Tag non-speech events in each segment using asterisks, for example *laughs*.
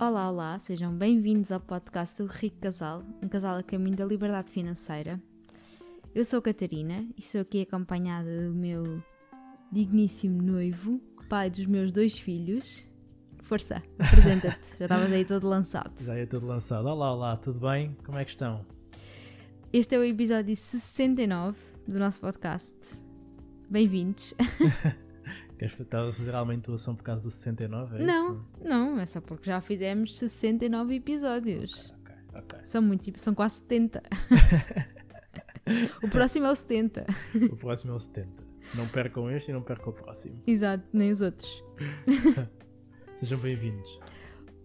Olá, olá, sejam bem-vindos ao podcast do Rico Casal, um casal a caminho da liberdade financeira. Eu sou a Catarina e estou aqui acompanhada do meu digníssimo noivo, pai dos meus dois filhos. Força, *laughs* apresenta-te, já estavas aí todo lançado. Já é tudo lançado. Olá, olá, tudo bem? Como é que estão? Este é o episódio 69 do nosso podcast. Bem-vindos. *laughs* Queres a fazer alguma intuação por causa do 69? É Não, isso? não, é só porque já fizemos 69 episódios. Ok, ok. São muitos, são quase 70. *laughs* o próximo é o 70. O próximo é o 70. Não percam este e não percam o próximo. Exato, nem os outros. *laughs* Sejam bem-vindos.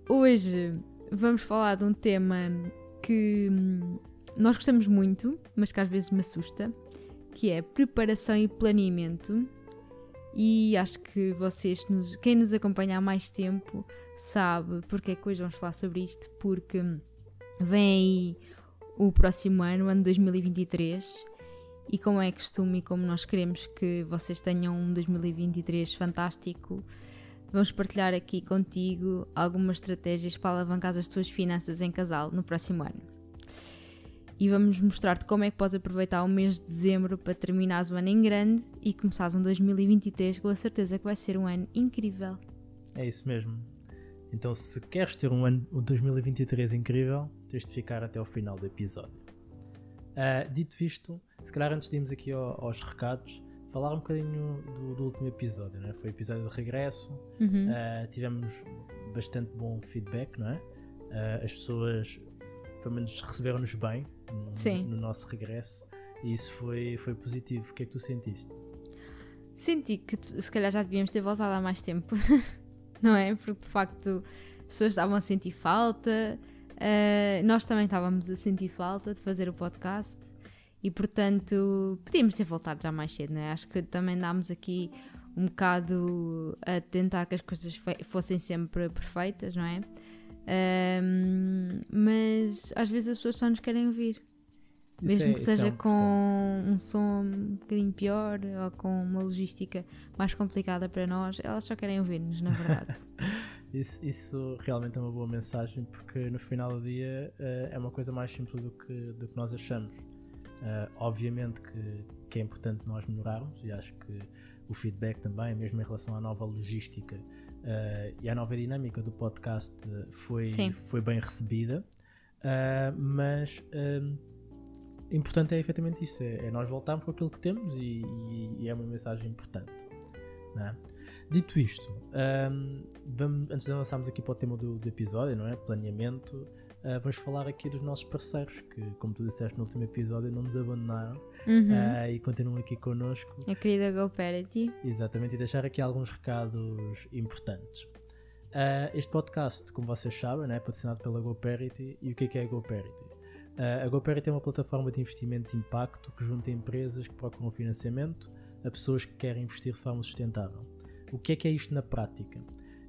Hoje vamos falar de um tema que hum, nós gostamos muito, mas que às vezes me assusta, que é preparação e planeamento. E acho que vocês, quem nos acompanha há mais tempo, sabe porque é que hoje vamos falar sobre isto, porque vem aí o próximo ano, ano 2023, e como é costume e como nós queremos que vocês tenham um 2023 fantástico, Vamos partilhar aqui contigo algumas estratégias para alavancar as tuas finanças em casal no próximo ano. E vamos mostrar-te como é que podes aproveitar o mês de dezembro para terminares o ano em grande e começares um 2023 com a certeza que vai ser um ano incrível. É isso mesmo. Então, se queres ter um ano um 2023 incrível, tens de ficar até ao final do episódio. Ah, dito isto, se calhar antes de irmos aqui ao- aos recados, falar um bocadinho do, do último episódio, não é? Foi o episódio de regresso, Uhum. Uh, tivemos bastante bom feedback, não é? Uh, as pessoas, pelo menos, receberam-nos bem no, no nosso regresso e isso foi, foi positivo. O que é que tu sentiste? Senti que se calhar já devíamos ter voltado há mais tempo, *laughs* não é? Porque de facto as pessoas estavam a sentir falta, eh, nós também estávamos a sentir falta de fazer o podcast e portanto podíamos ter voltado já mais cedo, não é? Acho que também andámos aqui um bocado a tentar que as coisas fossem sempre perfeitas, não é? Ahm, mas às vezes as pessoas só nos querem ouvir. Mesmo é- que é seja importante. com um som um bocadinho pior ou com uma logística mais complicada para nós, elas só querem ouvir-nos, na verdade. *laughs* Isso, isso realmente é uma boa mensagem porque no final do dia uh, é uma coisa mais simples do que, do que nós achamos. Uh, obviamente que, que é importante nós melhorarmos e acho que o feedback também, mesmo em relação à nova logística uh, e à nova dinâmica do podcast, foi, Sim. foi bem recebida. Uh, mas um, importante é efetivamente isso: é, é nós voltarmos com aquilo que temos e, e- e é uma mensagem importante. é? Dito isto, hum, vamos, antes de avançarmos aqui para o tema do, do episódio, não é? Planeamento, ah, vamos falar aqui dos nossos parceiros que, como tu disseste no último episódio, não nos abandonaram Uhum. ah, e continuam aqui connosco. A querida GoParity. Exatamente, e deixar aqui alguns recados importantes. Ah, este podcast, como vocês sabem, né, é patrocinado pela GoParity. E o que é que é a GoParity? A GoParity é uma plataforma de investimento de impacto que junta empresas que procuram financiamento a pessoas que querem investir de forma sustentável. O que é que é isto na prática?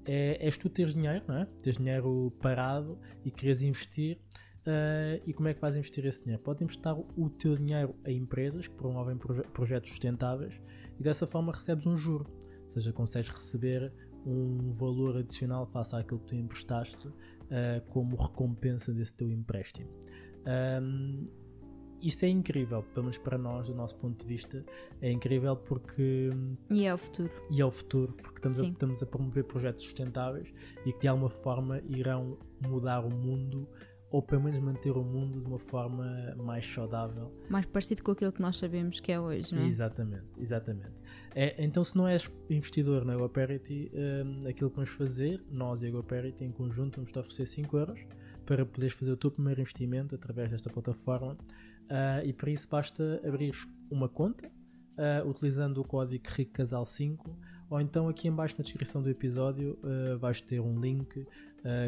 É, és tu teres dinheiro, não é? Teres dinheiro parado e queres investir. ah, e como é que vais investir esse dinheiro? Podes emprestar o teu dinheiro a empresas que promovem proje- projetos sustentáveis e dessa forma recebes um juro, ou seja, consegues receber um valor adicional face àquilo que tu emprestaste ah, como recompensa desse teu empréstimo. Ahm, isso é incrível, pelo menos para nós, do nosso ponto de vista, é incrível porque E é o futuro. e é o futuro, porque estamos a, estamos a promover projetos sustentáveis e que de alguma forma irão mudar o mundo ou pelo menos manter o mundo de uma forma mais saudável Mais parecido com aquilo que nós sabemos que é hoje, não é? Exatamente, exatamente. É, então, se não és investidor na GoParity, hum, aquilo que vamos fazer, nós e a GoParity em conjunto, vamos te oferecer 5 euros para poderes fazer o teu primeiro investimento através desta plataforma. Ah, e para isso basta abrir uma conta ah, utilizando o código RICCASAL5 ou então aqui em baixo na descrição do episódio ah, vais ter um link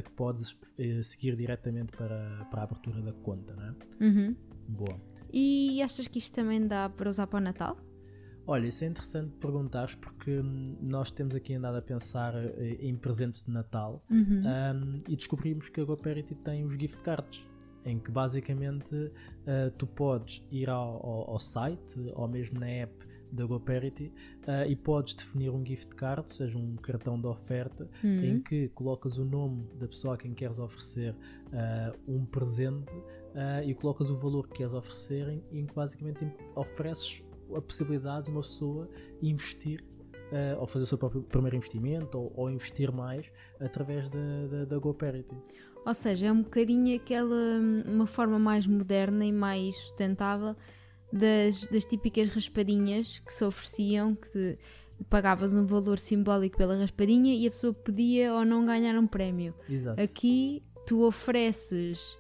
que podes eh, seguir diretamente para, para a abertura da conta. Né? Uhum. Boa. E achas que isto também dá para usar para o Natal? Olha, isso é interessante perguntares porque hum, nós temos aqui andado a pensar eh, em presentes de Natal Uhum. hum, e descobrimos que a GoParity tem os gift cards em que basicamente eh, tu podes ir ao, ao- ao site ou mesmo na app da GoParity uh, e podes definir um gift card, ou seja, um cartão de oferta, Uhum. em que colocas o nome da pessoa a quem queres oferecer uh, um presente uh, e colocas o valor que queres oferecer em, em que basicamente ofereces a possibilidade de uma pessoa investir uh, ou fazer o seu próprio primeiro investimento ou, ou investir mais através da, da, da GoParity. Ou seja, é um bocadinho aquela hum, uma forma mais moderna e mais sustentável das, das típicas raspadinhas que se ofereciam, que pagavas um valor simbólico pela raspadinha e a pessoa podia ou não ganhar um prémio. Exato. Aqui tu ofereces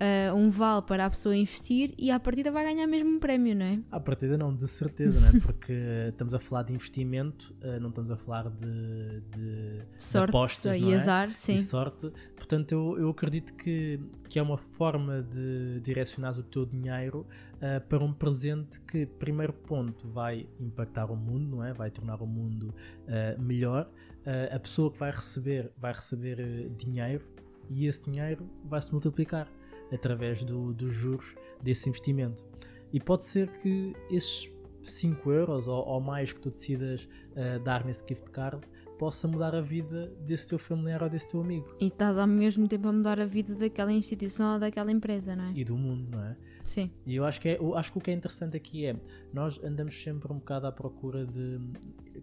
ah, um vale para a pessoa investir e à partida vai ganhar mesmo um prémio, não é? À partida não, de certeza, né? *laughs* porque estamos a falar de investimento, uh, não estamos a falar de, de Sorte apostas, e não é? azar, sim. e sorte. Portanto, eu, eu acredito que, que é uma forma de direcionar o teu dinheiro uh, para um presente que, primeiro ponto, vai impactar o mundo, não é? Vai tornar o mundo uh, melhor. Uh, a pessoa que vai receber vai receber uh, dinheiro e esse dinheiro vai se multiplicar através do- dos juros desse investimento. E pode ser que esses 5 euros ou, ou mais que tu decidas uh, dar nesse gift card possa mudar a vida desse teu familiar ou desse teu amigo E estás ao mesmo tempo a mudar a vida daquela instituição ou daquela empresa, não é? e do mundo, não é? Sim. E eu acho que, é, eu acho que o que é interessante aqui é nós andamos sempre um bocado à procura de.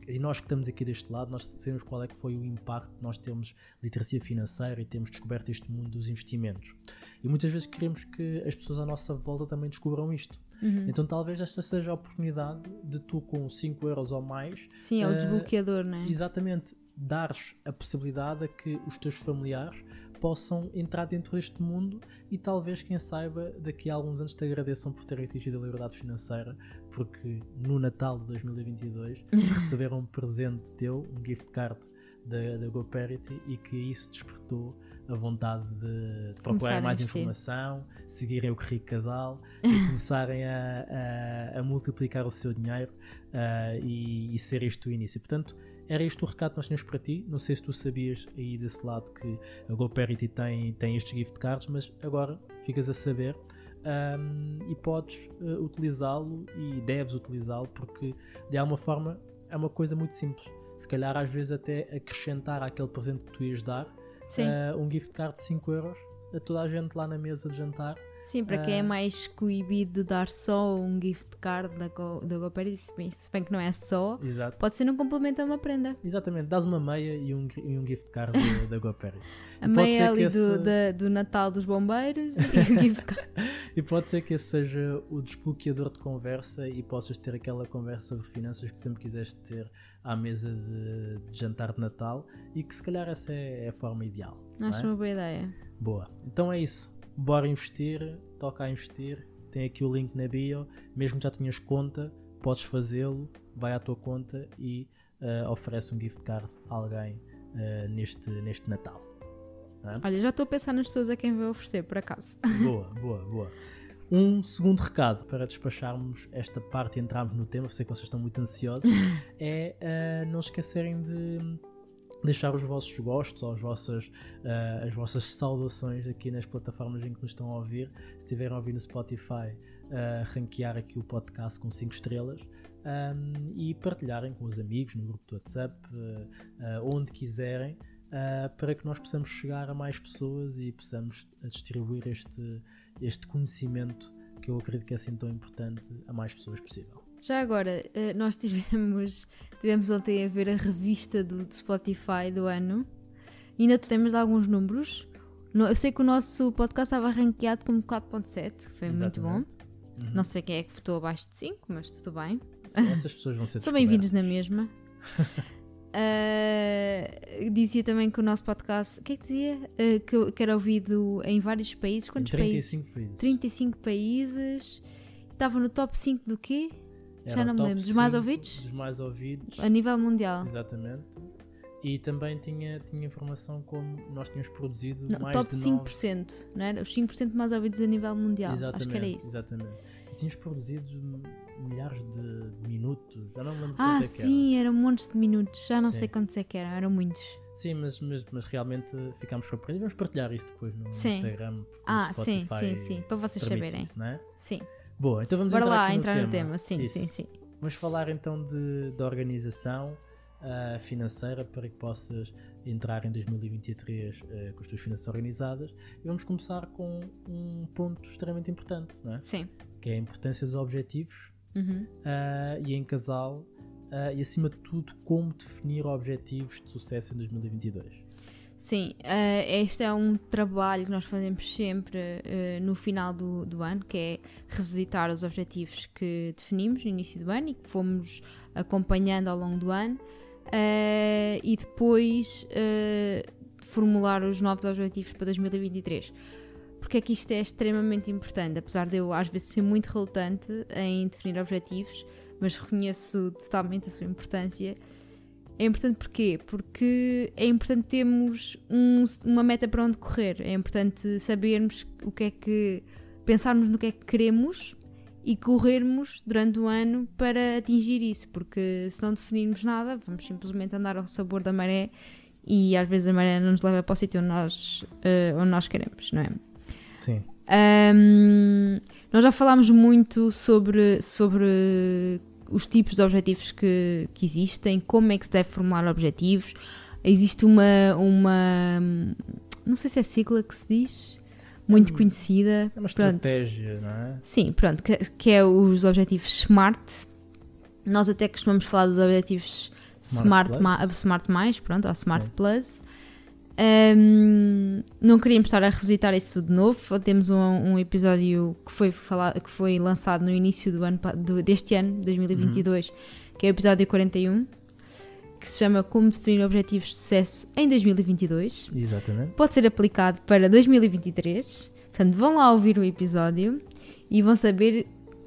E nós que estamos aqui deste lado, nós sabemos qual é que foi o impacto de nós termos literacia financeira e termos descoberto este mundo dos investimentos. E muitas vezes queremos que as pessoas à nossa volta também descubram isto. Uhum. Então talvez esta seja a oportunidade de tu, com 5 euros ou mais, Sim, é o eh, desbloqueador, não é? exatamente dares a possibilidade a que os teus familiares possam entrar dentro deste mundo e talvez, quem saiba, daqui a alguns anos te agradeçam por terem atingido a liberdade financeira, porque no Natal de 2022 *laughs* receberam um presente teu, um gift card da, da GoParity e que isso despertou a vontade de, de procurarem mais informação, seguirem o Que Rico Casal *laughs* e começarem a, a- a multiplicar o seu dinheiro ah, e, e ser este o início. Portanto, era este o recado que nós tínhamos para ti. Não sei se tu sabias aí desse lado que a GoParity tem, tem estes gift cards, mas agora ficas a saber ahm, e podes eh, utilizá-lo e deves utilizá-lo porque de alguma forma é uma coisa muito simples. Se calhar às vezes até acrescentar àquele presente que tu ias dar ah, um gift card de 5 euros a toda a gente lá na mesa de jantar. Sim, para quem é Ah. mais coibido de dar só um gift card da, Go, da GoParity, se bem, que não é só, Exato. pode ser um complemento a uma prenda. Exatamente, dás uma meia e um, e um gift card *laughs* da- da. A meia ali que do, esse- da- do Natal dos Bombeiros e o *laughs* gift card. E pode ser que esse seja o desbloqueador de conversa e possas ter aquela conversa sobre finanças que sempre quiseste ter à mesa de, de jantar de Natal e que se calhar essa é a forma ideal. Acho é? uma boa ideia. Boa. Então é isso. Bora investir, toca a investir. Tem aqui o link na bio. Mesmo que já tenhas conta, podes fazê-lo. Vai à tua conta e ah, oferece um gift card a alguém ah, neste, neste Natal. Olha, já estou a pensar nas pessoas a quem vai oferecer, por acaso. Boa, boa, boa. Um segundo recado para despacharmos esta parte e entrarmos no tema, sei que vocês estão muito ansiosos, *laughs* é ah, não esquecerem de deixar os vossos gostos ou as vossas, ah, as vossas saudações aqui nas plataformas em que nos estão a ouvir. Se estiverem a ouvir no Spotify, ah, ranquear aqui o podcast com 5 estrelas ahm, e partilharem com os amigos no grupo do WhatsApp, ah, onde quiserem, para que nós possamos chegar a mais pessoas e possamos distribuir este, este conhecimento que eu acredito que é assim tão importante a mais pessoas possível. Já agora, eh, nós tivemos, *laughs* tivemos ontem a ver a revista do, do Spotify do ano e ainda temos alguns números. Eu sei que o nosso podcast estava ranqueado como 4.7, que foi muito bom. Exatamente. Uhum. Não sei quem é que votou abaixo de 5, mas tudo bem. Sim, essas pessoas vão ser *laughs* São bem-vindos na mesma. Ah, *laughs* dizia também que o nosso podcast, o que é que dizia? Ah, que, que era ouvido em vários países. Quantos países? 35 países. 35 países. Estava no top 5 do quê? Já não me lembro. Dos mais 5 ouvidos? Dos mais ouvidos. A nível mundial. Exatamente. E também tinha, tinha informação como nós tínhamos produzido Não, mais top de 9... 5%, não era? Os 5% mais ouvidos a nível mundial. Exatamente, Acho que era isso. Exatamente. E tínhamos produzido milhares de, minutos. Já não me lembro Ah, é que era. sim, eram montes de minutos. Já não Sim. sei quantos é que eram, eram muitos. Sim, mas, mas, mas realmente ficámos surpreendidos. Vamos partilhar isso depois no Sim. Instagram. Ah, sim, sim, sim. Para vocês saberem. Isso, não é? Sim. Boa, então vamos Bora entrar lá entrar no no tema. Sim, Isso. sim, sim. Vamos falar então de, de organização uh, financeira para que possas entrar em 2023 uh, ah, com as tuas finanças organizadas. E vamos começar com um ponto extremamente importante, não é? Sim. Que é a importância dos objetivos uhum. uh, e em casal. e acima de tudo, como definir objetivos de sucesso em 2022. Sim, uh, este é um trabalho que nós fazemos sempre uh, no final do, do, ano, que é revisitar os objetivos que definimos no início do ano e que fomos acompanhando ao longo do ano uh, e depois formular os novos objetivos para 2023. Porque é que isto é extremamente importante, apesar de eu às vezes ser muito relutante em definir objetivos, mas reconheço totalmente a sua importância é importante porquê? Porque é importante termos um, uma meta para onde correr. É importante sabermos o que é que. pensarmos no que é que queremos e corrermos durante o ano para atingir isso. Porque se não definirmos nada, vamos simplesmente andar ao sabor da maré e às vezes a maré não nos leva para o sítio onde nós, uh, onde nós queremos, não é? Sim. Um, nós já falámos muito sobre, sobre os tipos de objetivos que, que existem, como é que se deve formular objetivos. Existe uma, uma. Não sei se é sigla que se diz, muito hum, conhecida. É uma estratégia, não é? Sim, pronto, que, que, é os objetivos SMART. Nós até costumamos falar dos objetivos Smart, Smart, Plus. Smart mais, pronto, ou Smart Sim. Plus. Um, não queríamos estar a revisitar isso tudo de novo. Temos um, um, episódio que foi, falado, que foi lançado no início do ano, do, deste ano, 2022, uhum. que é o episódio 41, que se chama Como definir objetivos de sucesso em 2022. Exatamente. Pode ser aplicado para 2023. Portanto, vão lá ouvir o episódio e vão saber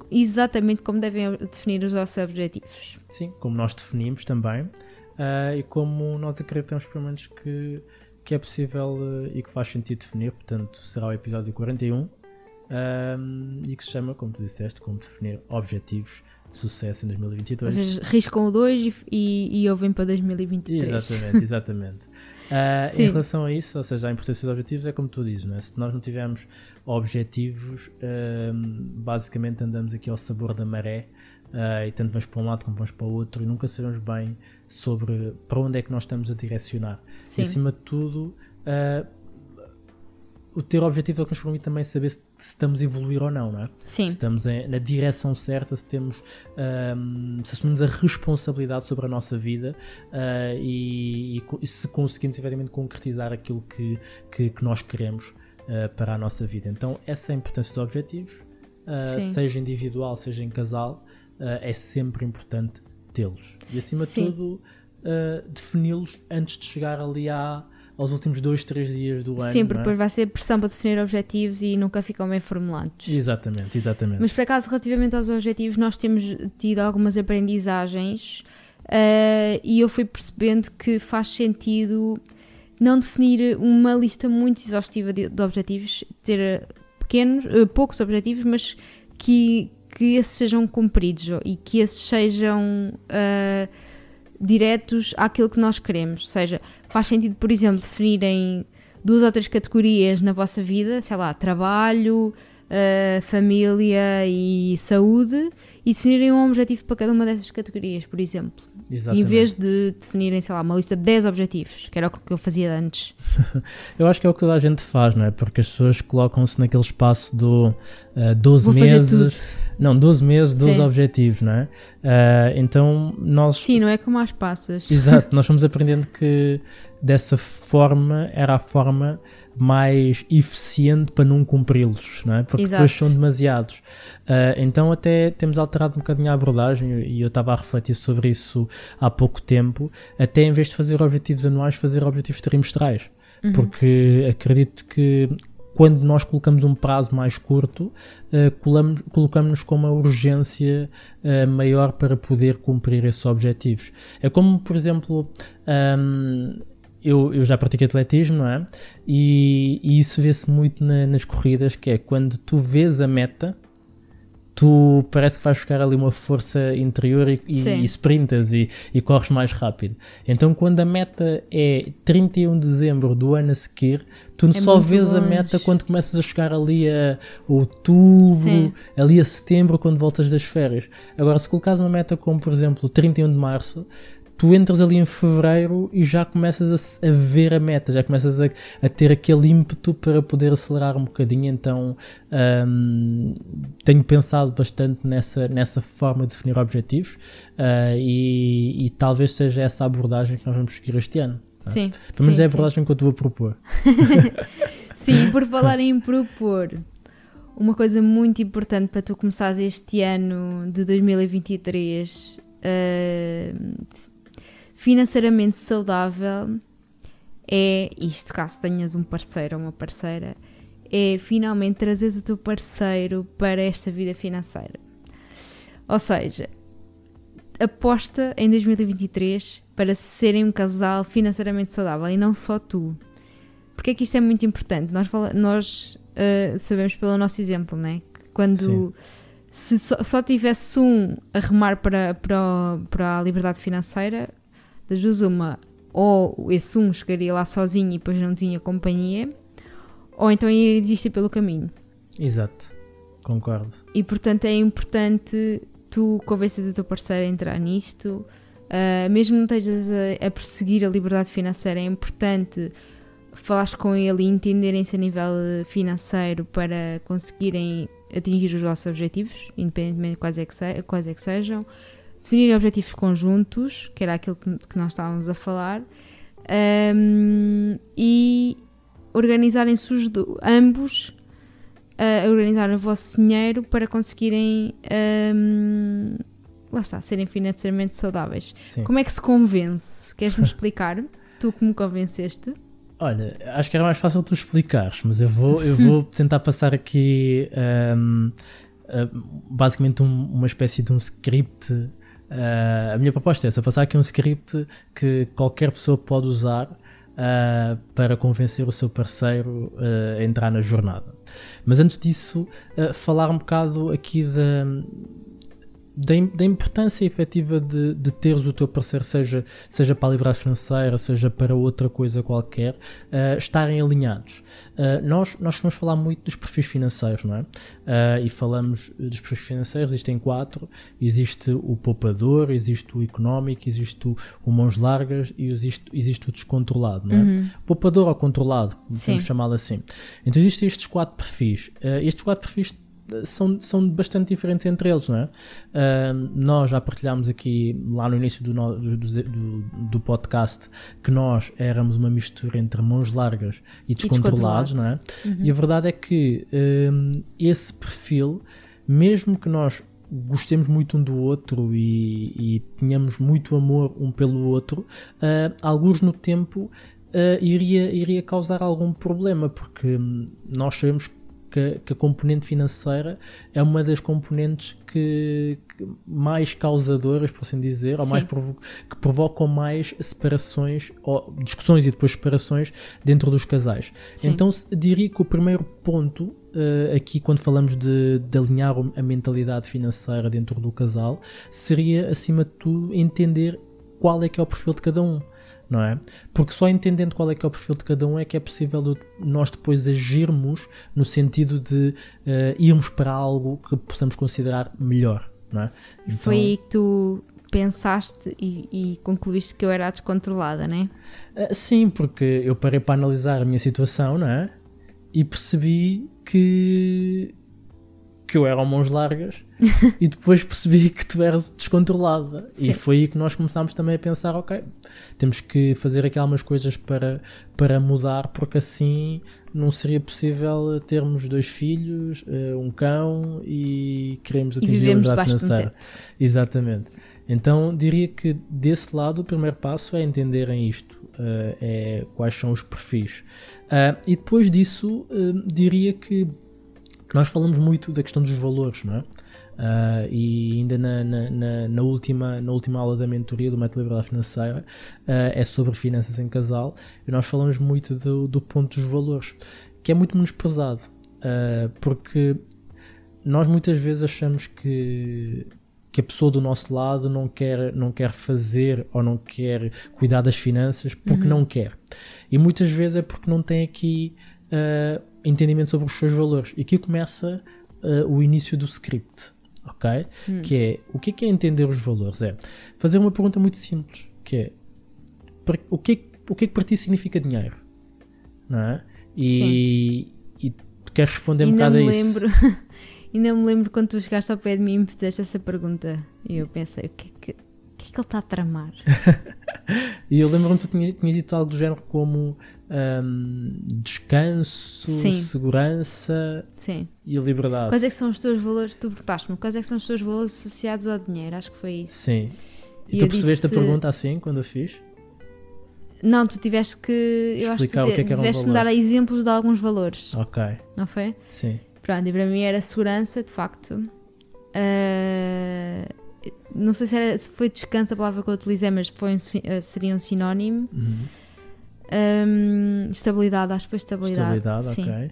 exatamente como devem definir os nossos objetivos. Sim, como nós definimos também. Uh, e como nós acreditamos, pelo menos, que que é possível uh, e que faz sentido definir, portanto, será o episódio 41 um, e que se chama, como tu disseste, como definir objetivos de sucesso em 2022. Vocês riscam o 2 e, e, ouvem para 2023. Exatamente, exatamente. Uh, *laughs* em relação a isso, ou seja, a importância dos objetivos é como tu dizes, é? se nós não tivermos objetivos, basicamente andamos aqui ao sabor da maré uh, e tanto vamos para um lado como vamos para o outro e nunca sabemos bem sobre para onde é que nós estamos a direcionar. Sim. E acima de tudo, uh, o ter objetivo é o que nos permite também saber se, se, estamos a evoluir ou não, não é? Sim. Se estamos na direção certa, se temos um, se assumimos a responsabilidade sobre a nossa vida uh, e, e, e, se conseguimos efetivamente concretizar aquilo que, que, que nós queremos uh, para a nossa vida. Então, essa é a importância dos objetivos, uh, seja individual, seja em casal, é sempre importante tê-los. E acima Sim. de tudo, uh, defini-los antes de chegar ali à, aos últimos dois, três dias do ano. Sempre, é? depois vai ser pressão para definir objetivos e nunca ficam bem formulados. Exatamente, exatamente. Mas por acaso, relativamente aos objetivos, nós temos tido algumas aprendizagens uh, e eu fui percebendo que faz sentido não definir uma lista muito exaustiva de, de objetivos, ter pequenos, uh, poucos objetivos, mas que, que esses sejam cumpridos e que esses sejam uh, diretos àquilo que nós queremos. Ou seja, faz sentido, por exemplo, definirem duas ou três categorias na vossa vida, sei lá, trabalho, uh, família e saúde, e definirem um objetivo para cada uma dessas categorias, por exemplo. Exatamente. Em vez de definirem, sei lá, uma lista de 10 objetivos, que era o que eu fazia antes. *laughs* eu acho que é o que toda a gente faz, não é? Porque as pessoas colocam-se naquele espaço do uh, 12 Vou meses. Não, 12 meses, 12 Sim. objetivos, não é? Uh, então nós. Sim, não é como as passas. Exato, nós fomos aprendendo que dessa forma era a forma mais eficiente para não cumpri-los, não é? Porque Exato. depois são demasiados. Uh, então até temos alterado um bocadinho a abordagem e eu estava a refletir sobre isso há pouco tempo, até em vez de fazer objetivos anuais, fazer objetivos trimestrais. Uhum. Porque acredito que quando nós colocamos um prazo mais curto, uh, colocamos-nos com uma urgência uh, maior para poder cumprir esses objetivos. É como, por exemplo, um, eu, eu já pratiquei atletismo, não é? E, e isso vê-se muito na, nas corridas, que é quando tu vês a meta, tu parece que vais buscar ali uma força interior e, e, e sprintas e, e, corres mais rápido. Então, quando a meta é 31 de dezembro do ano a seguir, tu é só vês longe. a meta quando começas a chegar ali a outubro, Sim. ali a setembro, quando voltas das férias. Agora, se colocares uma meta como, por exemplo, 31 de março, tu entras ali em fevereiro e já começas a, a ver a meta, já começas a, a, ter aquele ímpeto para poder acelerar um bocadinho. Então um, tenho pensado bastante nessa, nessa forma de definir objetivos uh, e, e, talvez seja essa a abordagem que nós vamos seguir este ano. Tá? Sim. Pelo menos é a abordagem sim. que eu te vou propor. *laughs* sim, por *laughs* falar em propor. Uma coisa muito importante para tu começares este ano de 2023 uh, financeiramente saudável é isto, caso tenhas um parceiro ou uma parceira, é finalmente trazeres o teu parceiro para esta vida financeira. Ou seja, aposta em 2023 para serem um casal financeiramente saudável e não só tu. Porque é que isto é muito importante? Nós, nós uh, sabemos pelo nosso exemplo, né? Que quando se só, só tivesse um a remar para, para, para a liberdade financeira, das duas uma, ou esse um chegaria lá sozinho e depois não tinha companhia, ou então iria desistir pelo caminho. Exato, concordo. E portanto é importante tu convences o teu parceiro a entrar nisto, uh, mesmo não estejas a, a, perseguir a liberdade financeira, é importante falares com ele e entenderem-se a nível financeiro para conseguirem atingir os vossos objetivos, independentemente de quais é que, se, quais é que sejam definirem objetivos conjuntos, que era aquilo que, nós estávamos a falar, um, e organizarem-se ambos a organizar o vosso dinheiro para conseguirem um, lá está, serem financeiramente saudáveis. Sim. Como é que se convence? Queres-me explicar? *laughs* tu que me convenceste? Olha, acho que era mais fácil tu explicares, mas eu vou, eu vou *laughs* tentar passar aqui um, uh, basicamente um, uma espécie de um script Uh, a minha proposta é essa: passar aqui um script que qualquer pessoa pode usar uh, para convencer o seu parceiro uh, a entrar na jornada. Mas antes disso, falar um bocado aqui da da, da, importância efetiva de, de teres o teu parceiro, seja, seja para a liberdade financeira, seja para outra coisa qualquer, uh, estarem alinhados. Uh, nós, nós vamos falar muito dos perfis financeiros, não é? Uh, e falamos dos perfis financeiros, existem quatro: existe o poupador, existe o económico, existe o, o mãos largas e existe, existe o descontrolado, não é? Uhum. Poupador ou controlado, vamos chamá-lo assim. Então existem estes quatro perfis. estes quatro perfis são, são bastante diferentes entre eles, não é? Uh, nós já partilhámos aqui lá no início do, do, do, do, podcast que nós éramos uma mistura entre mãos largas e descontrolados, e não é? Uhum. E a verdade é que esse perfil, mesmo que nós gostemos muito um do outro e, e tenhamos muito amor um pelo outro, uh, alguns no tempo uh, iria, iria causar algum problema, porque hum, nós sabemos que que, que, a componente financeira é uma das componentes que, que mais causadoras, por assim dizer, Sim. ou mais provo que provocam mais separações, ou discussões e depois separações dentro dos casais. Sim. Então diria que o primeiro ponto uh, aqui, quando falamos de, de alinhar a mentalidade financeira dentro do casal, seria acima de tudo entender qual é que é o perfil de cada um não é? Porque só entendendo qual é que é o perfil de cada um é que é possível nós depois agirmos no sentido de uh, irmos para algo que possamos considerar melhor, não é? Então, Foi aí que tu pensaste e, e, concluíste que eu era descontrolada, não é? Uh, sim, porque eu parei para analisar a minha situação, não é? E percebi que que eu era mãos largas *laughs* e depois percebi que tu eras descontrolada. Sim. E foi aí que nós começámos também a pensar, ok, temos que fazer aqui algumas coisas para, para mudar, porque assim não seria possível termos dois filhos, eh, um cão e queremos atingir a liberdade financeira. Exatamente. Então diria que desse lado o primeiro passo é entenderem isto, uh, é quais são os perfis. Uh, e depois disso uh, diria que nós falamos muito da questão dos valores, não é? Uh, e ainda na, na, na, última, na última aula da mentoria do método de liberdade financeira uh, é sobre finanças em casal e nós falamos muito do, do ponto dos valores que é muito menosprezado uh, porque nós muitas vezes achamos que, que a pessoa do nosso lado não quer, não quer fazer ou não quer cuidar das finanças porque Uhum. não quer. E muitas vezes é porque não tem aqui uh, entendimento sobre os seus valores. E aqui começa uh, o início do script, ok? Hum. Que é, o que é, que é entender os valores? É fazer uma pergunta muito simples, que é, para- o que é, que- o que é que para ti significa dinheiro? Não é? E, e tu queres responder um bocado a isso. lembro, *laughs* ainda me lembro quando tu chegaste ao pé de mim e me fizeste essa pergunta. E eu pensei, o que é que, o que, é que ele está a tramar? *laughs* E eu lembro-me que tu tinha- tinhas dito algo do género como hum, descanso, Sim. segurança Sim. e liberdade. Quais é que são os teus valores? Tu perguntaste-me, quais é que são os teus valores associados ao dinheiro? Acho que foi isso. Sim. E, E tu percebeste disse- a pergunta assim quando a fiz? Não, tu tiveste que. Eu acho que Explicar tu o que é que era um tiveste-me valor. dar exemplos de alguns valores, Ok, não foi? sim. Pronto, e para mim era segurança, de facto. Ah, não sei se, era, se foi descanso a palavra que eu utilizei, mas foi um ah, seria um sinónimo. Uhum. Ahm, estabilidade, acho que foi estabilidade. Estabilidade, Sim. ok.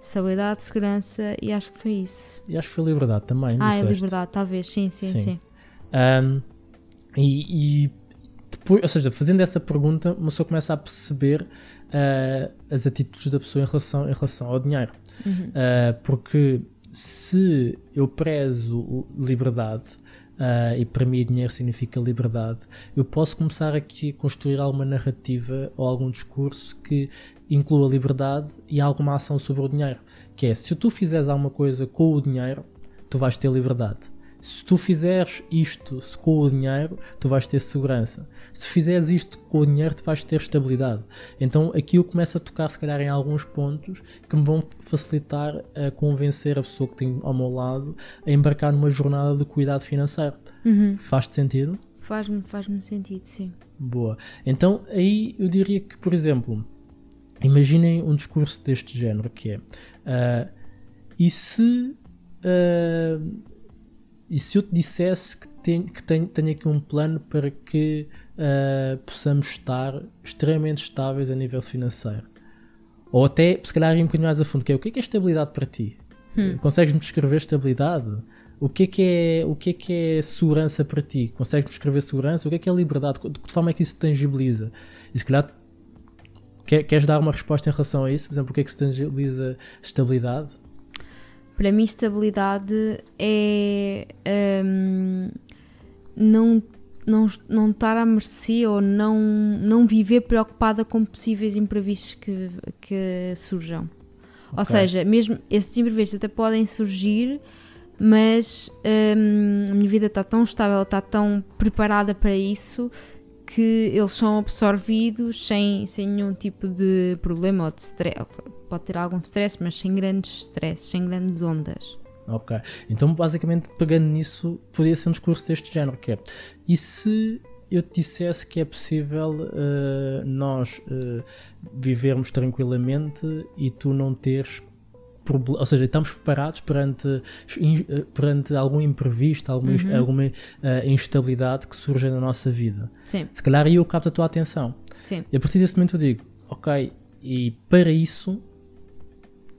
Estabilidade, segurança e acho que foi isso. E acho que foi liberdade também. ah, é liberdade, talvez, sim, sim, Sim. sim. Um, e, e depois, ou seja, fazendo essa pergunta, uma pessoa começa a perceber uh, as atitudes da pessoa em relação, em relação ao dinheiro. Uhum. Uh, porque se eu prezo liberdade uh, e para mim dinheiro significa liberdade, eu posso começar aqui a construir alguma narrativa ou algum discurso que inclua liberdade e alguma ação sobre o dinheiro. Que é, se tu fizeres alguma coisa com o dinheiro, tu vais ter liberdade. Se tu fizeres isto com o dinheiro, tu vais ter segurança. Se fizeres isto com o dinheiro, tu vais ter estabilidade. Então aqui eu começo a tocar, se calhar, em alguns pontos que me vão facilitar a convencer a pessoa que tem ao meu lado a embarcar numa jornada de cuidado financeiro. Uhum. Faz-te sentido? Faz-me faz sentido, sim. Boa. Então aí eu diria que, por exemplo, imaginem um discurso deste género que é ah, e se ah, e se eu te dissesse que, tenho, que tenho, tenho aqui um plano para que ah, possamos estar extremamente estáveis a nível financeiro ou até se calhar ir um bocadinho mais a fundo que é o que é que é estabilidade para ti Hum. consegues-me descrever estabilidade o que é que é, o que é que é segurança para ti? Consegues descrever segurança? O que é que é liberdade? De que forma é que isso se tangibiliza? E se calhar quer- queres dar uma resposta em relação a isso? Por exemplo, o que é que se tangibiliza estabilidade? Para mim, estabilidade é hum, não, não, não estar à mercê ou não, não viver preocupada com possíveis imprevistos que, que surjam. Ou Ok. seja, mesmo esses imprevistos até podem surgir, mas hum, a minha vida está tão estável, está tão preparada para isso que eles são absorvidos sem, sem nenhum tipo de problema ou de stress. Pode ter algum stress, mas sem grandes stresses, sem grandes ondas. Ok. Então, basicamente, pegando nisso, poderia ser um discurso deste género, que é e se eu te dissesse que é possível eh, nós eh, vivermos tranquilamente e tu não teres ou seja, estamos preparados perante, perante algum imprevisto, alguma, ins- Uhum. alguma eh, instabilidade que surja na nossa vida. Sim, Se calhar aí eu capto a tua atenção. sim. E a partir desse momento eu digo, ok, e para isso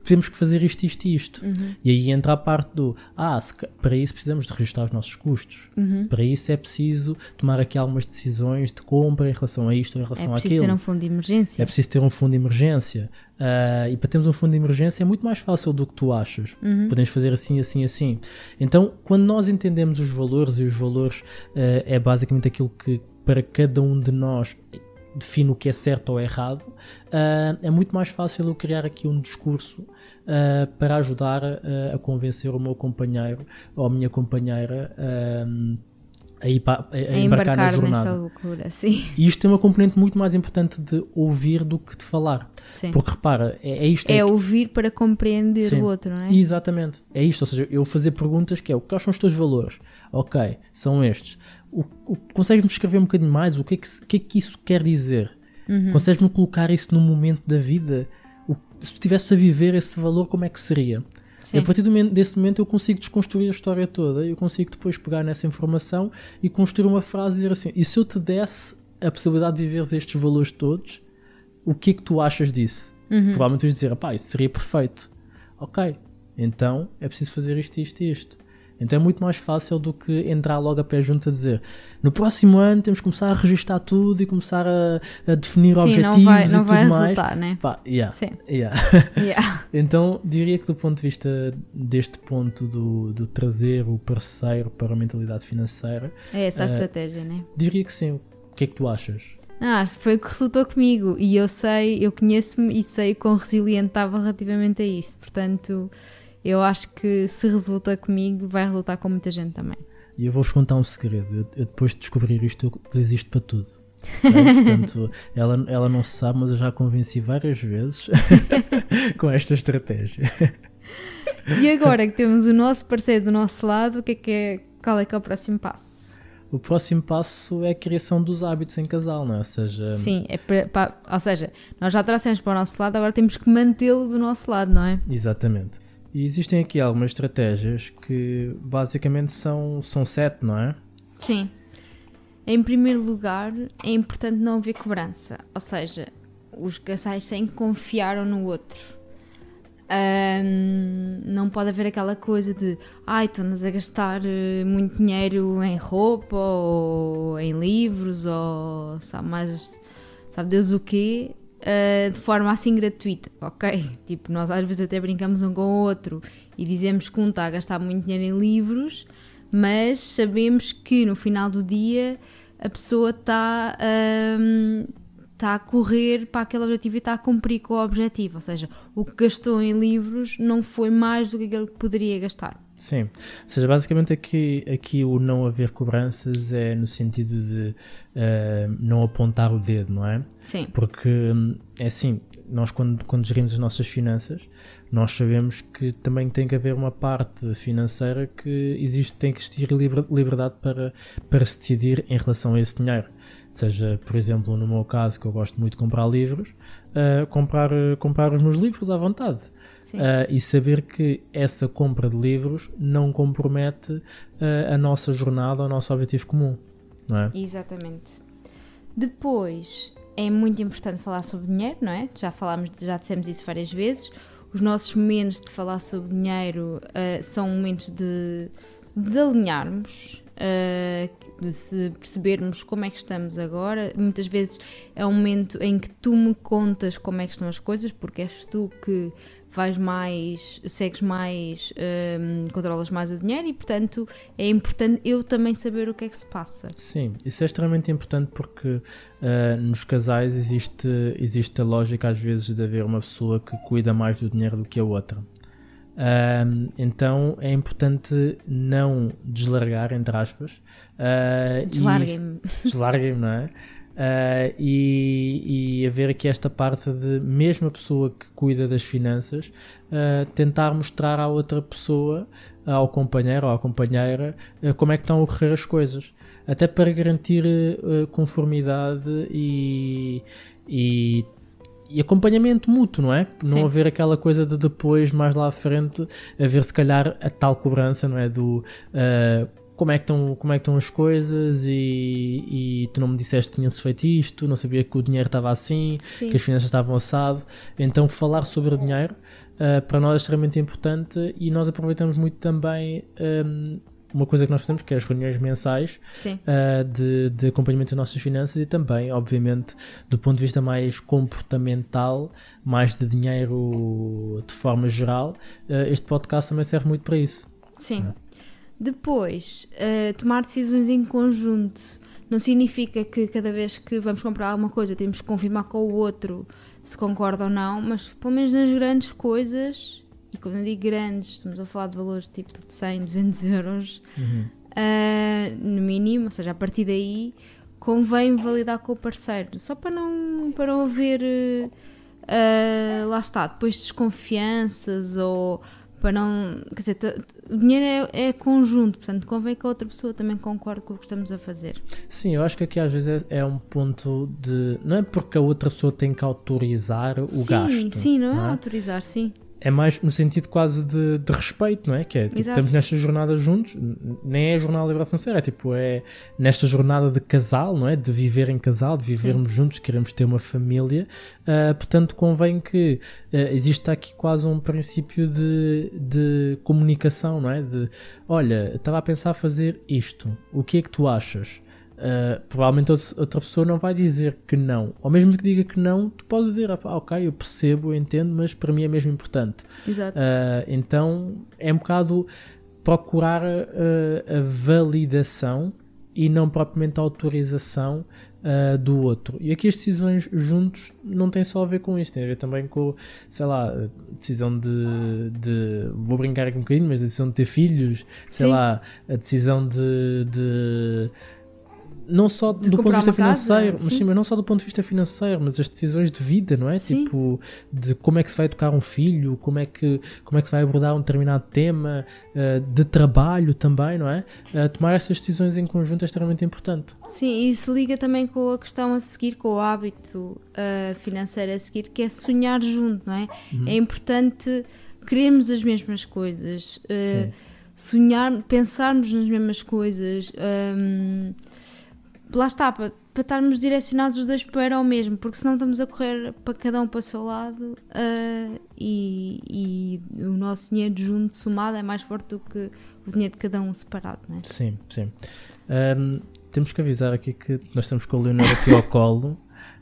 temos que fazer isto, isto e isto. Uhum, E aí entra a parte do, ah, se para isso precisamos de registrar os nossos custos. uhum. Para isso é preciso tomar aqui algumas decisões de compra em relação a isto ou em É relação preciso àquilo. ter um fundo de emergência. É preciso ter um fundo de emergência. Ah, e para termos um fundo de emergência é muito mais fácil do que tu achas. Uhum. Podemos fazer assim, assim, assim. Então, quando nós entendemos os valores, e os valores ah, é basicamente aquilo que para cada um de nós define o que é certo ou errado, ah, é muito mais fácil eu criar aqui um discurso ah, para ajudar ah, a convencer o meu companheiro ou a minha companheira ah, a, ir a- a a embarcar, na embarcar jornada. nesta loucura, sim. E isto tem uma componente muito mais importante de ouvir do que de falar. sim. Porque repara, é, é isto. É ouvir para compreender Sim. o outro, não é? Exatamente. É isto. Ou seja, eu fazer perguntas que é o que são os teus valores? Ok, são estes. O, o, Consegues-me escrever um bocadinho mais? O que é que, que, é que isso quer dizer? Uhum. Consegues-me colocar isso num momento da vida? Se tu estivesse a viver esse valor, como é que seria? E Sim. a partir desse momento eu consigo desconstruir a história toda. Eu consigo depois pegar nessa informação e construir uma frase e dizer assim: e se eu te desse a possibilidade de viveres estes valores todos, o que é que tu achas disso? Uhum. Provavelmente tu dizer: pá, isso seria perfeito. Ok. Então é preciso fazer isto, isto e isto. Então é muito mais fácil do que entrar logo a pé junto a dizer no próximo ano temos que começar a registar tudo e começar a, a definir Sim, objetivos não vai, não e tudo vai mais. resultar, né? Pá, yeah, Sim. yeah. *laughs* Yeah. *laughs* Então diria que do ponto de vista deste ponto do, do trazer o parceiro para a mentalidade financeira, É essa a Eh, estratégia, né? diria que sim. O que é que tu achas? Ah, foi o que resultou comigo e eu sei, eu conheço-me e sei quão resiliente estava relativamente a isso. Portanto, eu acho que se resulta comigo, vai resultar com muita gente também. E eu vou-vos contar um segredo. Eu, eu depois de descobrir isto, eu utilizo isto para tudo. *laughs* Portanto, ela, ela não se sabe, mas eu já a convenci várias vezes *laughs* com esta estratégia. E agora que temos o nosso parceiro do nosso lado, o que é que é, qual é que é o próximo passo? O próximo passo é a criação dos hábitos em casal, não é? Ou seja, Sim, é para, para- ou seja, nós já trouxemos para o nosso lado, agora temos que mantê-lo do nosso lado, não é? exatamente. E existem aqui algumas estratégias que basicamente são, são sete, não é? Sim. Em primeiro lugar, é importante não haver cobrança. Ou seja, os casais têm que confiar um no outro. Ahm, não pode haver aquela coisa de ai, tu andas a gastar eh, muito dinheiro em roupa ou em livros ou sabe mais, sabe Deus o quê, eh, de forma assim gratuita, ok? *laughs* Tipo, nós às vezes até brincamos um com o outro e dizemos que um está a gastar muito dinheiro em livros, mas sabemos que no final do dia a pessoa está ahm, está a correr para aquele objetivo e está a cumprir com o objetivo. Ou seja, o que gastou em livros não foi mais do que aquele que poderia gastar. Sim. Ou seja, basicamente aqui, aqui o não haver cobranças é no sentido de eh, não apontar o dedo, não é? Sim, Porque hum, é assim, nós quando, quando gerimos as nossas finanças, nós sabemos que também tem que haver uma parte financeira que existe, tem que existir liber- liberdade para, para se decidir em relação a esse dinheiro. Seja, por exemplo, no meu caso, que eu gosto muito de comprar livros, ah, comprar, comprar os meus livros à vontade. Ah, e saber que essa compra de livros não compromete ah, a nossa jornada, o nosso objetivo comum. Não é? Exatamente. Depois, é muito importante falar sobre dinheiro, não é? Já falámos, já dissemos isso várias vezes. Os nossos momentos de falar sobre dinheiro ah, são momentos de, de alinharmos, de se percebermos como é que estamos agora. Muitas vezes é um momento em que tu me contas como é que estão as coisas, porque és tu que vais mais, segues mais, ah, controlas mais o dinheiro e, portanto, é importante eu também saber o que é que se passa. Sim, isso é extremamente importante porque ah, nos casais existe, existe a lógica às vezes de haver uma pessoa que cuida mais do dinheiro do que a outra. Ahm, então é importante não deslargar, entre aspas. e- Deslarguem-me. deslarguem-me, não é? Ah, e, e haver aqui esta parte de mesmo a pessoa que cuida das finanças ah, tentar mostrar à outra pessoa, ao companheiro ou à companheira, como é que estão a ocorrer as coisas. Até para garantir conformidade e, e, e acompanhamento mútuo, não é? Sim. Não haver aquela coisa de depois, mais lá à frente, haver se calhar a tal cobrança, não é? Do ah, como é que estão, como é que estão as coisas e, e tu não me disseste que tinha-se feito isto, não sabia que o dinheiro estava assim, Sim. que as finanças estavam assado. Então falar sobre o dinheiro ah, para nós é extremamente importante e nós aproveitamos muito também hum, uma coisa que nós fazemos que é as reuniões mensais ah, de, de acompanhamento das nossas finanças e também, obviamente, do ponto de vista mais comportamental, mais de dinheiro de forma geral, ah, este podcast também serve muito para isso. Sim. Depois, eh, tomar decisões em conjunto não significa que cada vez que vamos comprar alguma coisa temos que confirmar com o outro se concorda ou não, mas pelo menos nas grandes coisas, e quando eu digo grandes, estamos a falar de valores tipo de 100, 200 euros, eh, no mínimo, ou seja, a partir daí convém validar com o parceiro, só para não, para não haver, eh, lá está, depois desconfianças ou para não. Quer dizer, o dinheiro é, é conjunto, portanto, convém que a outra pessoa também concorde com o que estamos a fazer. Sim, eu acho que aqui às vezes é, é um ponto de. Não é porque a outra pessoa tem que autorizar o sim, gasto. sim, não é, não é? autorizar, sim. É mais no sentido quase de, de respeito, não é? Que é, tipo, estamos nesta jornada juntos, nem é a jornada livre financeira, é tipo, é nesta jornada de casal, não é? De viver em casal, de vivermos Sim. juntos, queremos ter uma família, uh, portanto convém que uh, exista aqui quase um princípio de, de comunicação, não é? De, olha, estava a pensar fazer isto, o que é que tu achas? Uh, provavelmente outra pessoa não vai dizer que não. Ou mesmo que diga que não, tu podes dizer, ah, ok, eu percebo, eu entendo, mas para mim é mesmo importante. Exato. Uh, então é um bocado procurar uh, a validação e não propriamente a autorização do outro. E aqui as decisões juntos não têm só a ver com isto, tem a ver também com, sei lá, a decisão de, de vou brincar aqui um bocadinho, mas a decisão de ter filhos, sei Sim. lá, a decisão de, de não só de do ponto de vista financeiro, casa, mas sim. sim, mas não só do ponto de vista financeiro, mas as decisões de vida, não é? Sim. Tipo, de como é que se vai educar um filho, como é que, como é que se vai abordar um determinado tema, uh, de trabalho também, não é? Uh, tomar essas decisões em conjunto é extremamente importante. Sim, e se liga também com a questão a seguir, com o hábito uh, financeiro a seguir, que é sonhar junto, não é? Uhum. É importante querermos as mesmas coisas, sonhar, pensarmos nas mesmas coisas. Um, lá está, para, para estarmos direcionados os dois para o mesmo, porque senão estamos a correr para cada um para o seu lado uh, e, e, o nosso dinheiro junto, somado, é mais forte do que o dinheiro de cada um separado, não é? Sim, sim. Um, temos que avisar aqui que nós estamos com a Leonor aqui ao colo.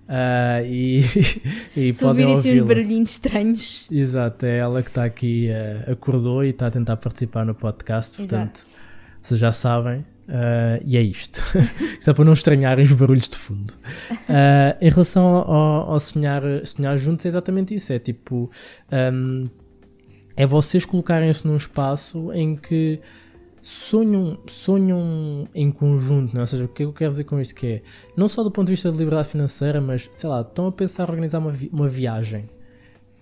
Uh, *laughs* e, *laughs* e Se podem ouvir uns barulhinhos estranhos. Exato, é ela que está aqui, uh, acordou e está a tentar participar no podcast. Portanto, Exato. vocês já sabem, Uh, e é isto. *laughs* Só para não estranharem os barulhos de fundo. Uh, em relação ao, ao, sonhar, sonhar juntos, é exatamente isso. É tipo. Um, é vocês colocarem-se num espaço em que sonham, sonham em conjunto, não é? ou seja, o que é que eu quero dizer com isto? Que é, não só do ponto de vista de liberdade financeira, mas, sei lá, estão a pensar em organizar uma, vi uma viagem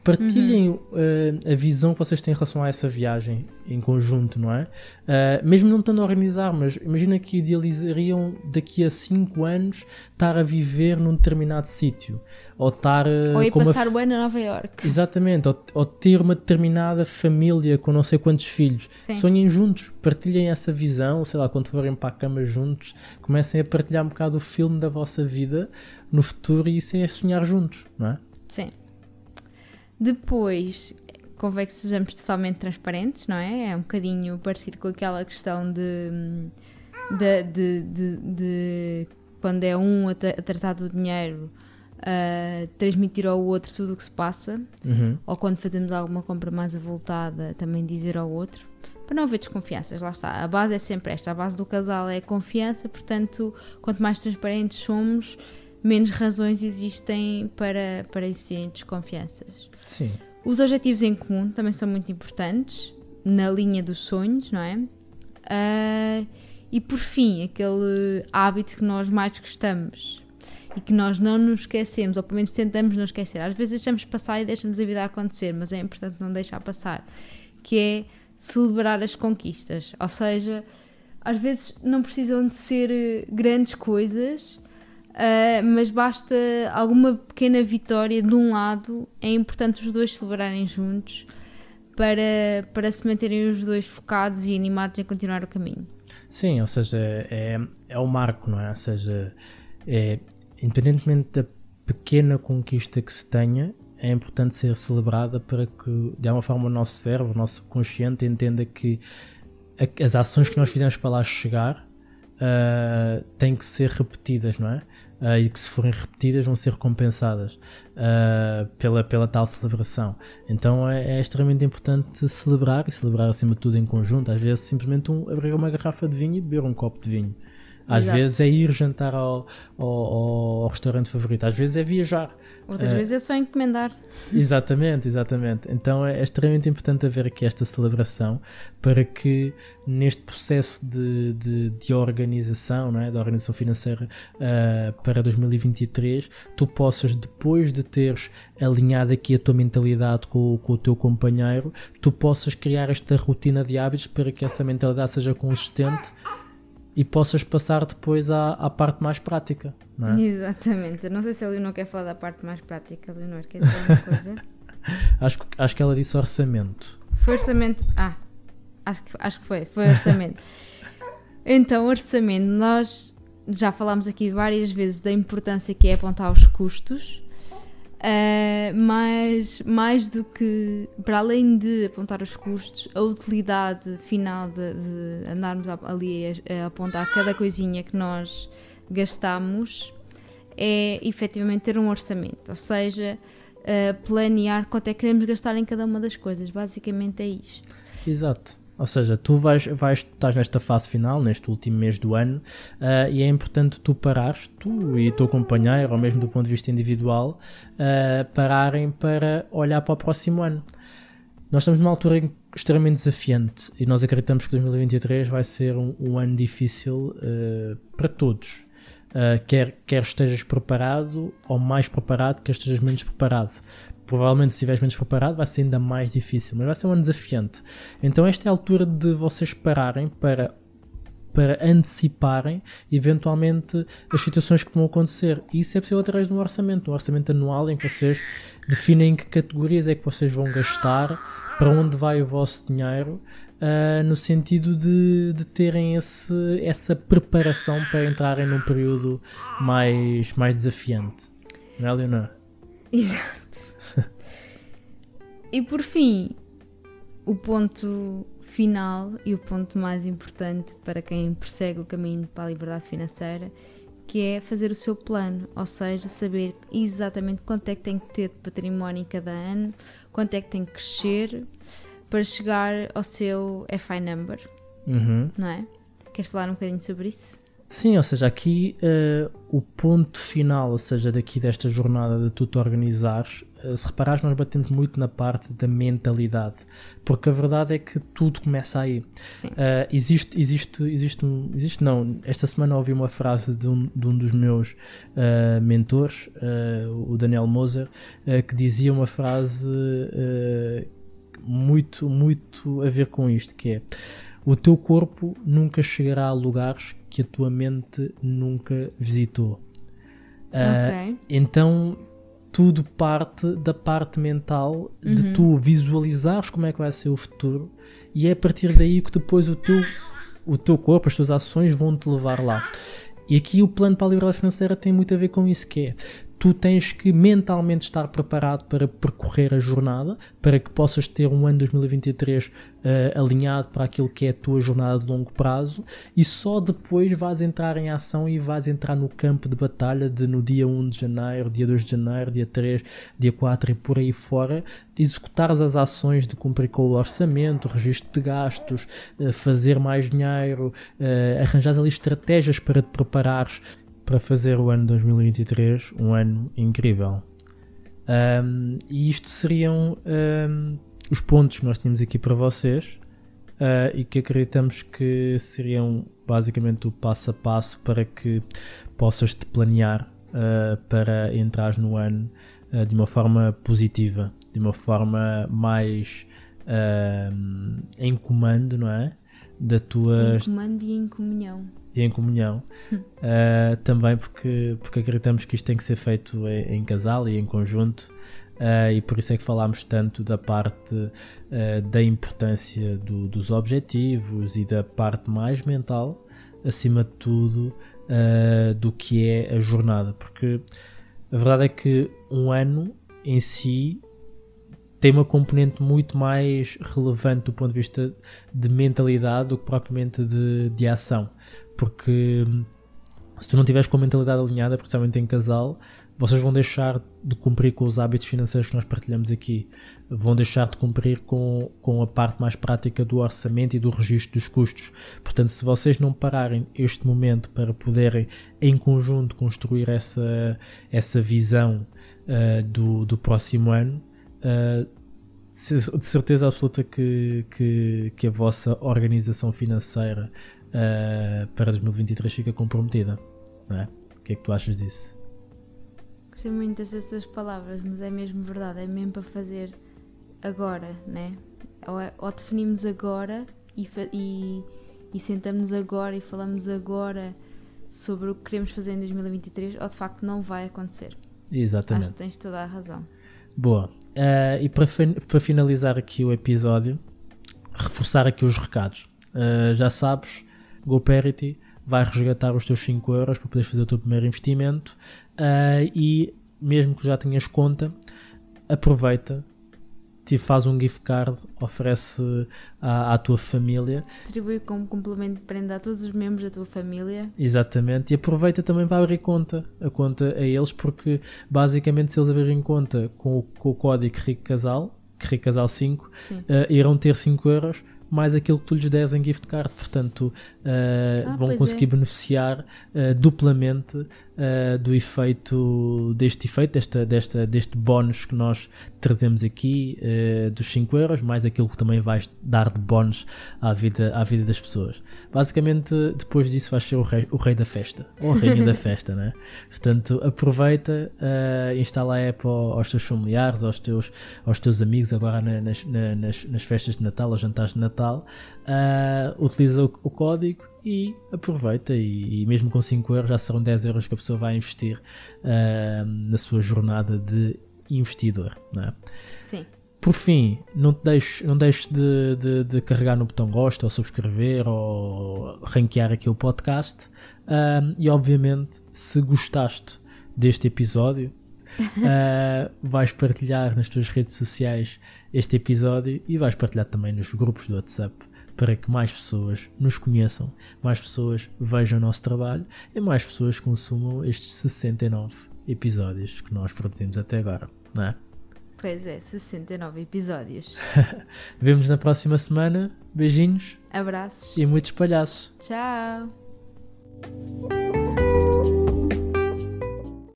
Partilhem uhum. uh, a visão que vocês têm em relação a essa viagem em conjunto, não é? Uh, mesmo não estando a organizar, mas imagina que idealizariam daqui a 5 anos estar a viver num determinado sítio. Ou estar. Uh, ou ir passar o ano a Nova York. Exatamente, ou, ou, ter uma determinada família com não sei quantos filhos. Sim. Sonhem juntos, partilhem essa visão, sei lá, quando forem para a cama juntos, comecem a partilhar um bocado o filme da vossa vida no futuro e isso é sonhar juntos, não é? Sim. Depois, convém que sejamos totalmente transparentes, não é? É um bocadinho parecido com aquela questão de, de, de, de, de quando é um atrasado o dinheiro, uh, transmitir ao outro tudo o que se passa, uhum. ou quando fazemos alguma compra mais avultada, também dizer ao outro. Para não haver desconfianças, lá está. A base é sempre esta: a base do casal é a confiança, portanto, quanto mais transparentes somos, menos razões existem para, para existirem desconfianças. Sim. Os objetivos em comum também são muito importantes, na linha dos sonhos, não é? Uh, e por fim, aquele hábito que nós mais gostamos e que nós não nos esquecemos, ou pelo menos tentamos não esquecer. Às vezes deixamos passar e deixamos a vida acontecer, mas é importante não deixar passar, que é celebrar as conquistas. Ou seja, às vezes não precisam de ser grandes coisas, Uh, mas basta alguma pequena vitória de um lado, é importante os dois celebrarem juntos para, para se manterem os dois focados e animados em continuar o caminho. Sim, ou seja, é, é o marco, não é? Ou seja, é, independentemente da pequena conquista que se tenha, é importante ser celebrada para que, de alguma forma, o nosso cérebro, o nosso consciente entenda que as ações que nós fizemos para lá chegar uh, têm que ser repetidas, não é? Uh, e que se forem repetidas vão ser recompensadas uh, pela, pela tal celebração. Então é, é, extremamente importante celebrar e celebrar acima de tudo em conjunto. Às vezes simplesmente um, abrir uma garrafa de vinho e beber um copo de vinho. Às Exato. vezes é ir jantar ao, ao, ao, restaurante favorito, às vezes é viajar. Outras uh, vezes é só encomendar. Exatamente, exatamente. Então é, é, extremamente importante haver aqui esta celebração para que neste processo de, de, de organização, não é? da organização financeira uh, para 2023, tu possas, depois de teres alinhado aqui a tua mentalidade com, com o teu companheiro, tu possas criar esta rotina de hábitos para que essa mentalidade seja consistente e possas passar depois à, à parte mais prática. Não é? Exatamente. Não sei se a Leonor quer falar da parte mais prática. Leonor quer dizer alguma coisa? *laughs* acho, acho que ela disse orçamento. Foi orçamento. Ah, acho que, acho que foi. Foi orçamento. *laughs* então, orçamento. Nós já falámos aqui várias vezes da importância que é apontar os custos. Uh, mas mais do que, para além de apontar os custos, a utilidade final de, de andarmos ali a, a, apontar cada coisinha que nós gastamos é efetivamente ter um orçamento, ou seja, uh, planear quanto é que queremos gastar em cada uma das coisas. Basicamente é isto. Exato. Ou seja, tu vais, vais, estás nesta fase final, neste último mês do ano, uh, e é importante tu parares, tu e o teu companheiro, ou mesmo do ponto de vista individual, uh, pararem para olhar para o próximo ano. Nós estamos numa altura extremamente desafiante e nós acreditamos que 2023 vai ser um, um ano difícil uh, para todos. quer, quer estejas preparado ou mais preparado, quer estejas menos preparado provavelmente se estiveres menos preparado vai ser ainda mais difícil, mas vai ser um ano desafiante. Então esta é a altura de vocês pararem para para anteciparem eventualmente as situações que vão acontecer. Isso é possível através de um orçamento, um orçamento anual em que vocês definem que categorias é que vocês vão gastar, para onde vai o vosso dinheiro, uh, no sentido de, de terem esse, essa preparação para entrarem num período mais, mais desafiante. Não é, Leonor? Exato. E por fim, o ponto final e o ponto mais importante para quem persegue o caminho para a liberdade financeira, que é fazer o seu plano, ou seja, saber exatamente quanto é que tem que ter de património em cada ano, quanto é que tem que crescer para chegar ao seu FI number, uhum. não é? Queres falar um bocadinho sobre isso? Sim, ou seja, aqui uh, o ponto final, ou seja, daqui desta jornada de tu te organizares, uh, se reparares, nós batemos muito na parte da mentalidade, porque a verdade é que tudo começa aí. Uh, existe, existe, existe, existe, não, esta semana ouvi uma frase de um, de um dos meus mentores, o Daniel Moser, que dizia uma frase muito, muito a ver com isto, que é o teu corpo nunca chegará a lugares que a tua mente nunca visitou. Uh, Então tudo parte da parte mental uhum. de tu visualizares como é que vai ser o futuro e é a partir daí que depois o teu, o teu corpo, as tuas ações vão te levar lá. E aqui o plano para a liberdade financeira tem muito a ver com isso que é tu tens que mentalmente estar preparado para percorrer a jornada, para que possas ter um ano 2023 uh, eh, alinhado para aquilo que é a tua jornada de longo prazo e só depois vais entrar em ação e vais entrar no campo de batalha de no dia 1 de janeiro, dia 2 de janeiro, dia 3, dia 4 e por aí fora, executares as ações de cumprir com o orçamento, registro de gastos, uh, fazer mais dinheiro, uh, arranjares ali estratégias para te preparares para fazer o ano 2023 um ano incrível. Um, e isto seriam um, os pontos que nós tínhamos aqui para vocês uh, e que acreditamos que seriam basicamente o passo a passo para que possas te planear uh, para entrar no ano uh, de uma forma positiva, de uma forma mais em comando, não é? Da tua... Em comando e em comunhão e em comunhão. Uh, também porque, porque acreditamos que isto tem que ser feito em, em casal e em conjunto. Uh, e por isso é que falámos tanto da parte uh, da importância do, dos objetivos e da parte mais mental, acima de tudo, do que é a jornada. Porque a verdade é que um ano em si tem uma componente muito mais relevante do ponto de vista de mentalidade do que propriamente de, de ação. Porque hum, se tu não tiveres com a mentalidade alinhada, principalmente em casal, vocês vão deixar de cumprir com os hábitos financeiros que nós partilhamos aqui. Vão deixar de cumprir com, com a parte mais prática do orçamento e do registro dos custos. Portanto, se vocês não pararem este momento para poderem, em conjunto, construir essa, essa visão uh, do, do próximo ano, uh, de certeza absoluta que, que, que a vossa organização financeira uh, para 2023 fica comprometida. Não é? O que é que tu achas disso? Gostei muito das tuas palavras, mas é mesmo verdade, é mesmo para fazer agora, né? Ou, é, ou definimos agora e, e, e sentamos agora e falamos agora sobre o que queremos fazer em 2023, ou de facto não vai acontecer. Exatamente. Acho que tens toda a razão. Boa. Uh, e para, para finalizar aqui o episódio, reforçar aqui os recados. Uh, já sabes, GoParity vai resgatar os teus 5 euros para poderes fazer o teu primeiro investimento uh, e mesmo que já tenhas conta, aproveita te faz um gift card, oferece à, à, tua família. Distribui como complemento de prenda a todos os membros da tua família. Exatamente, e aproveita também para abrir conta, a conta a eles, porque basicamente se eles abrirem conta com o, com o código Rico Casal, Rico Casal 5, uh, irão ter 5 euros mais aquilo que tu lhes des em gift card, portanto uh, ah, vão conseguir é. beneficiar uh, duplamente uh, do efeito deste efeito, desta, desta, deste bónus que nós trazemos aqui dos 5 euros, mais aquilo que também vais dar de bónus à vida, à vida das pessoas. Basicamente, depois disso vais ser o rei, o rei da festa, ou a rainha da *laughs* festa, né? Portanto, aproveita, instala a app aos teus familiares, aos teus, aos teus amigos, agora nas, nas, nas festas de Natal, aos jantares de Natal, uh, utiliza o, o, código e aproveita e, e, mesmo com 5 euros já serão 10 euros que a pessoa vai investir uh, na sua jornada de investidor. Não é? Sim. Por fim, não, te deixes, não deixes de, de, de, carregar no botão gosto ou subscrever ou ranquear aqui o podcast. Uh, e obviamente, se gostaste deste episódio, uh, *laughs* vais partilhar nas tuas redes sociais este episódio e vais partilhar também nos grupos do WhatsApp para que mais pessoas nos conheçam, mais pessoas vejam o nosso trabalho e mais pessoas consumam estes 69 episódios que nós produzimos até agora, não é? Pois é, 69 episódios. *laughs* Vemos na próxima semana. Beijinhos. Abraços. E muitos palhaços. Tchau.